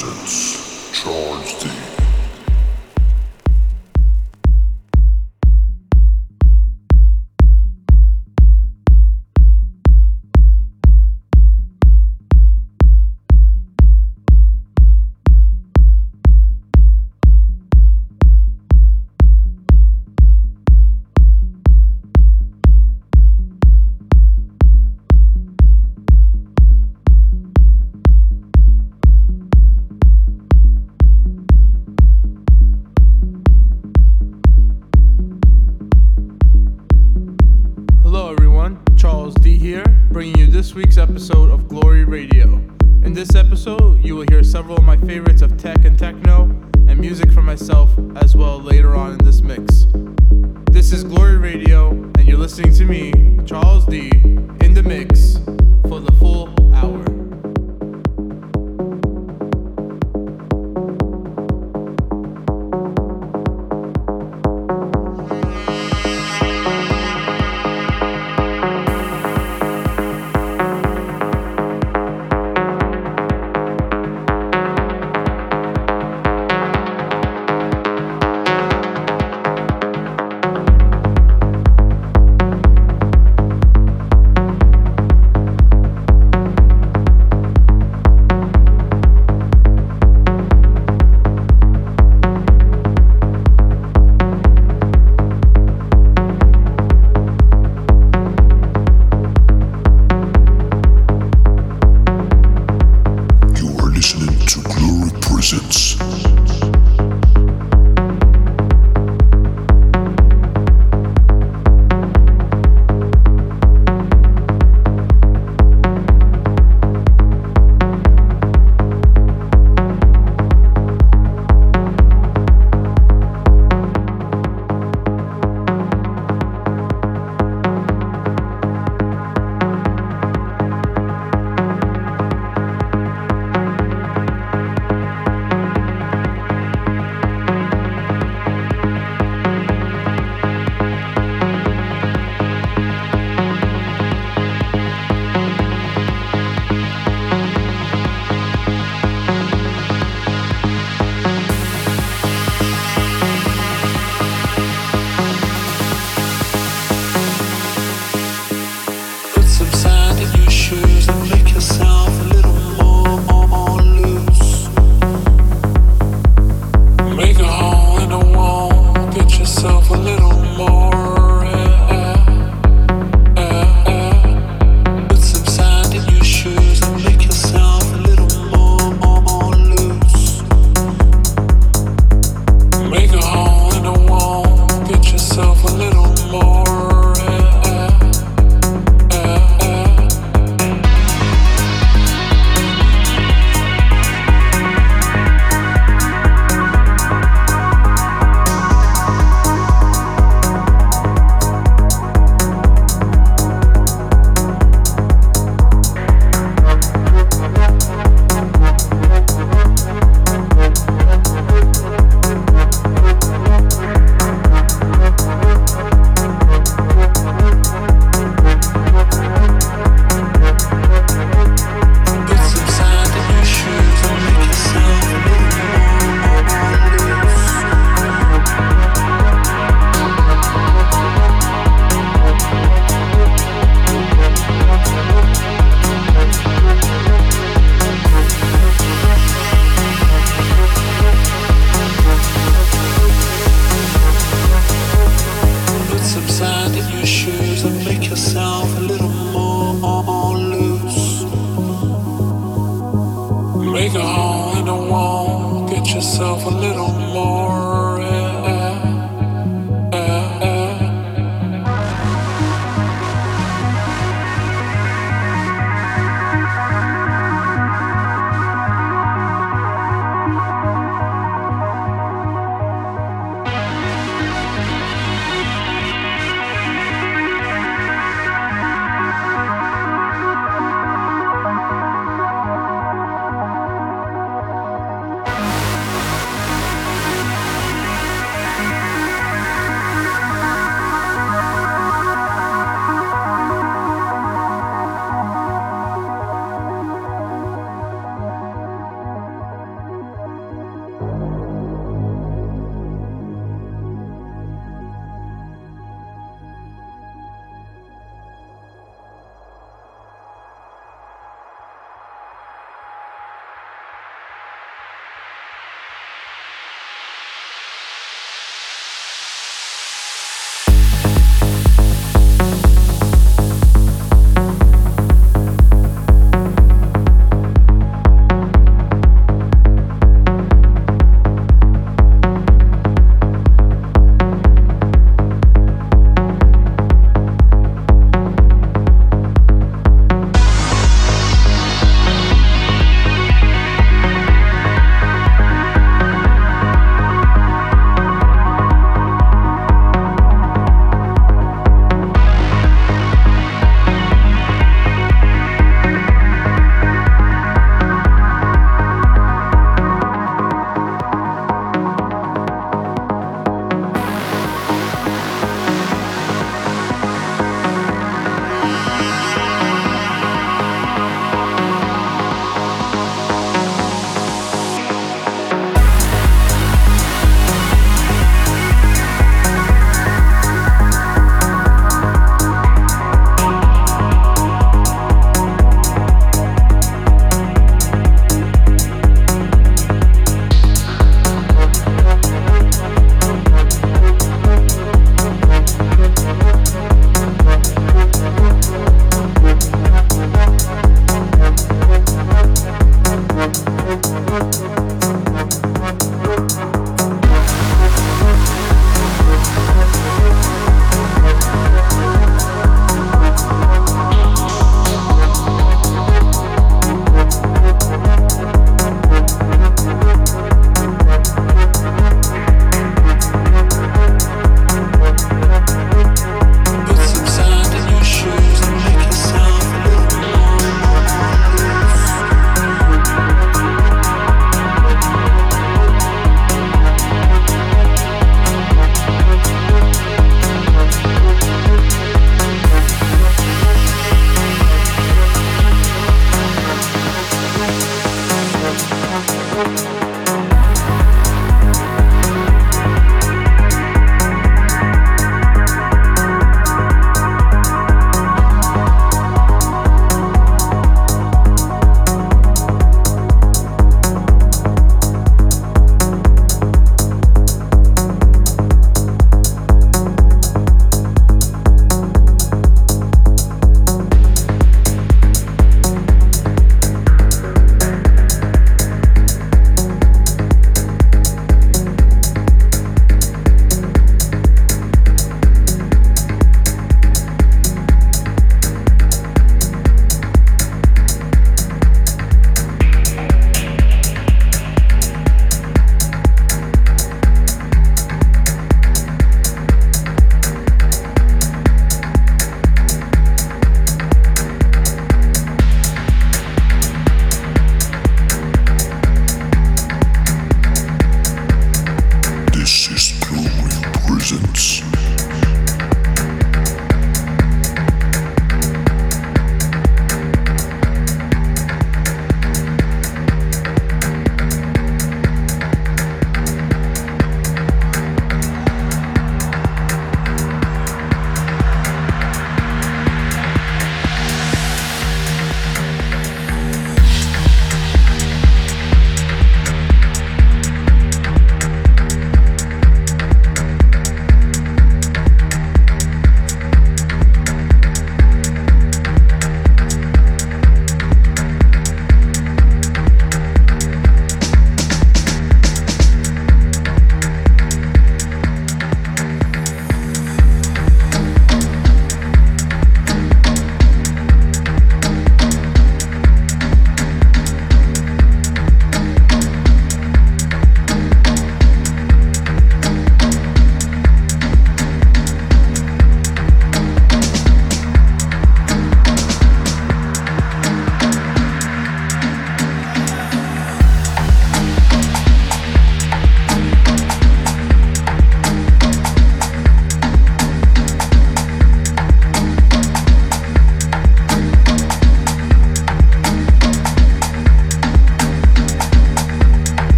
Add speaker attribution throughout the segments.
Speaker 1: presence. Charge the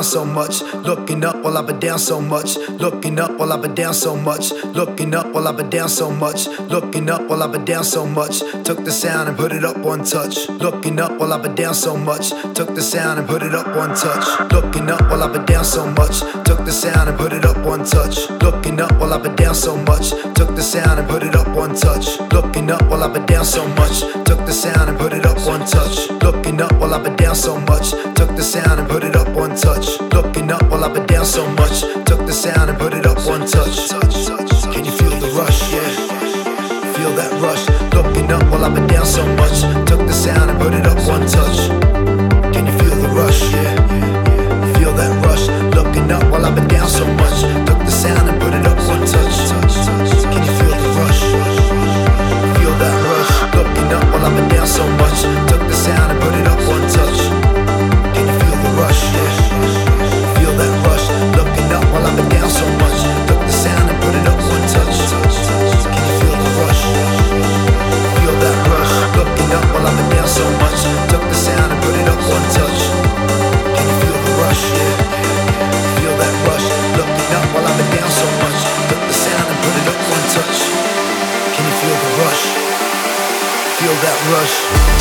Speaker 1: down so much. Looking up while I've been down so much. Looking up while I've been down so much. Looking up while I've been down so much. Looking up while I've been down so much. Took the sound and put it up one touch. Looking up while I've been down so much. Took the sound and put it up one touch. Looking up while I've been down so much. Took the sound and put it up one touch. Looking up while I've been down so much. Took the sound and put it up one touch. Looking up while I've been down so much. Took the sound and put it up one touch. Looking up while I've been down so much. Took the sound and put it up one touch. Looking up while I've been it down so much. Took the sound and put it up one touch. Can you feel the rush? Yeah, feel that rush. Looking up while I've been down so much. Took the sound and put it up one touch. Can you feel the rush? Yeah, feel that rush. Looking up while I've been down so much. Took the sound and put it up one touch. Can you feel the rush? Feel that rush. Looking up while I've been down so much. rush.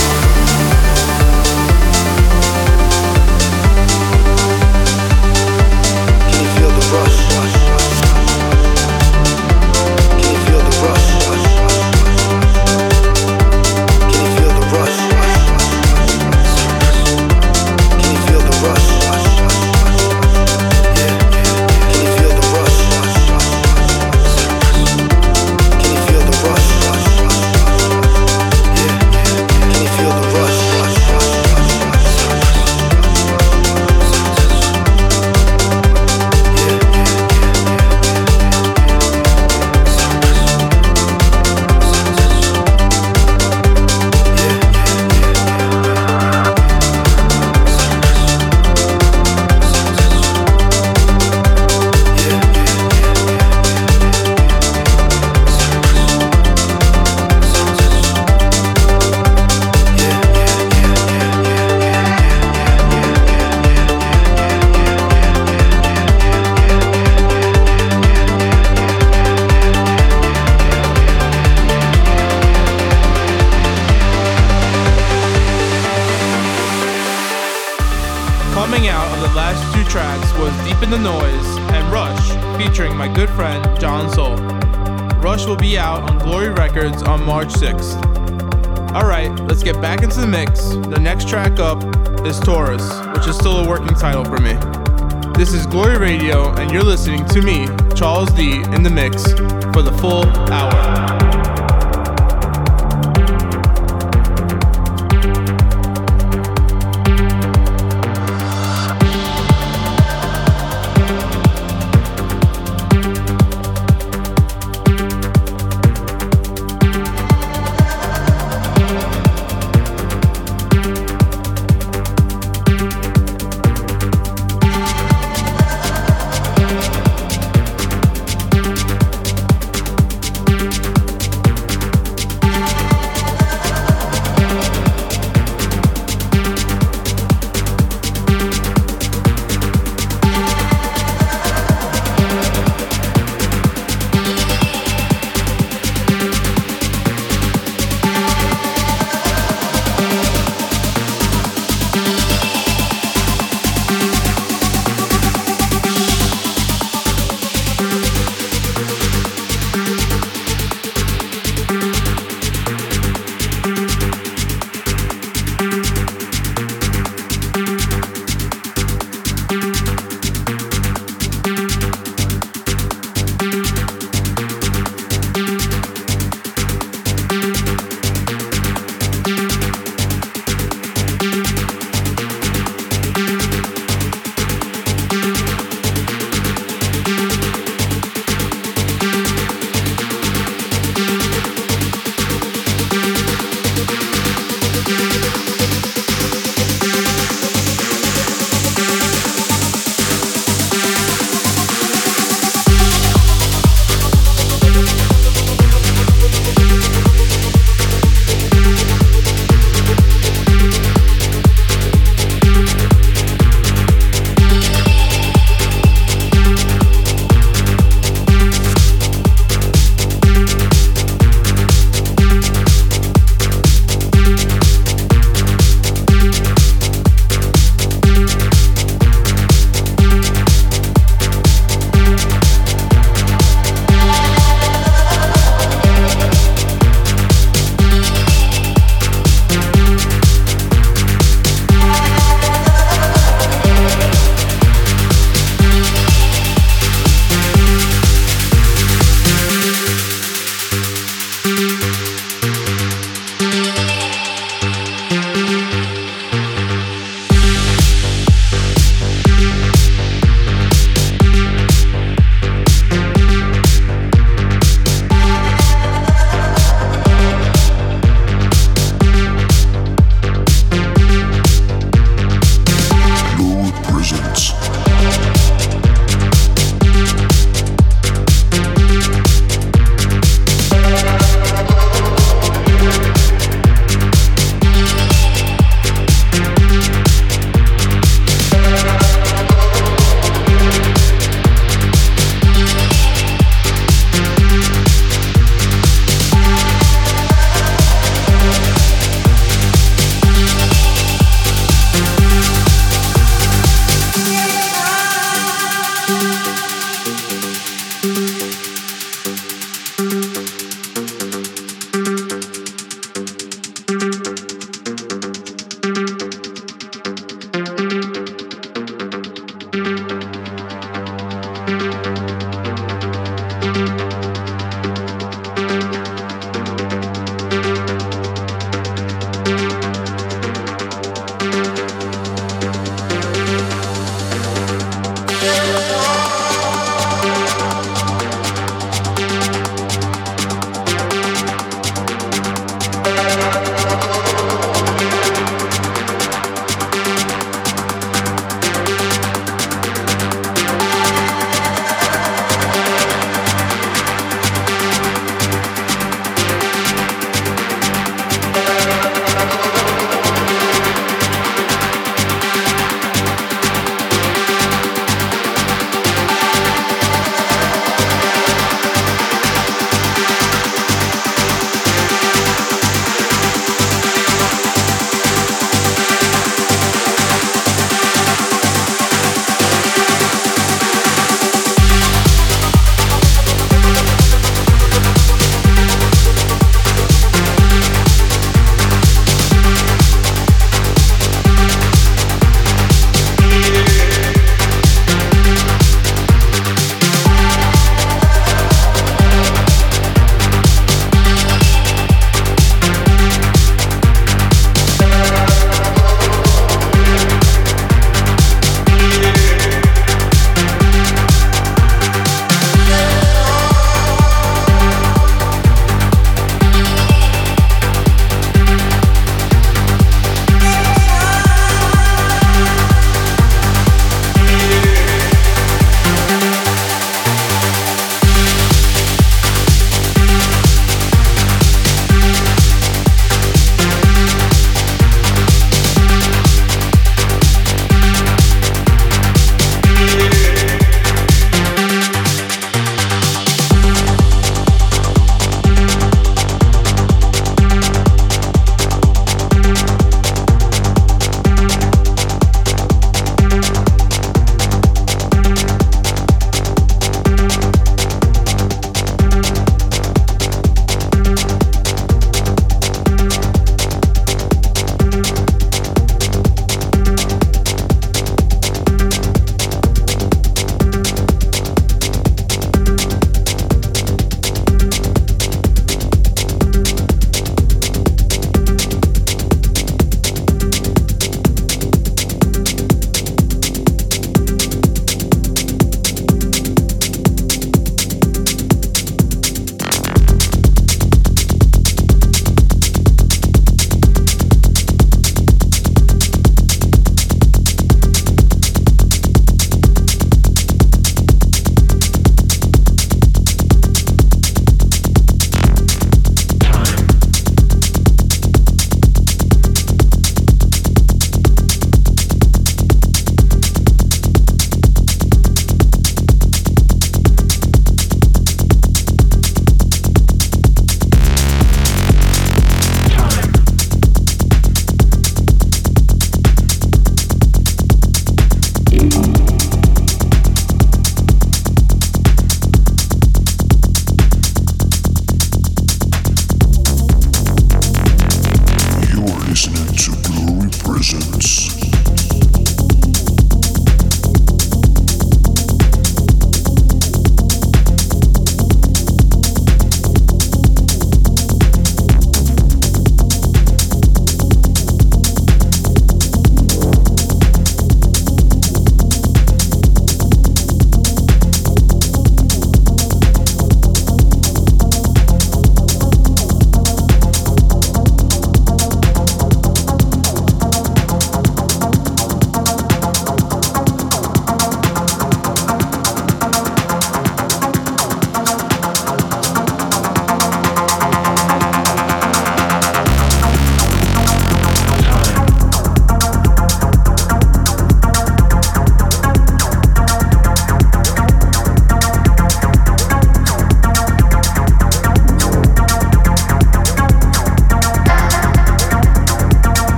Speaker 2: Mix.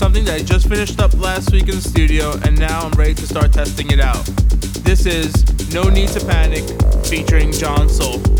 Speaker 2: something that I just finished up last week in the studio and now I'm ready to start testing it out. This is No Need to Panic featuring John Soul.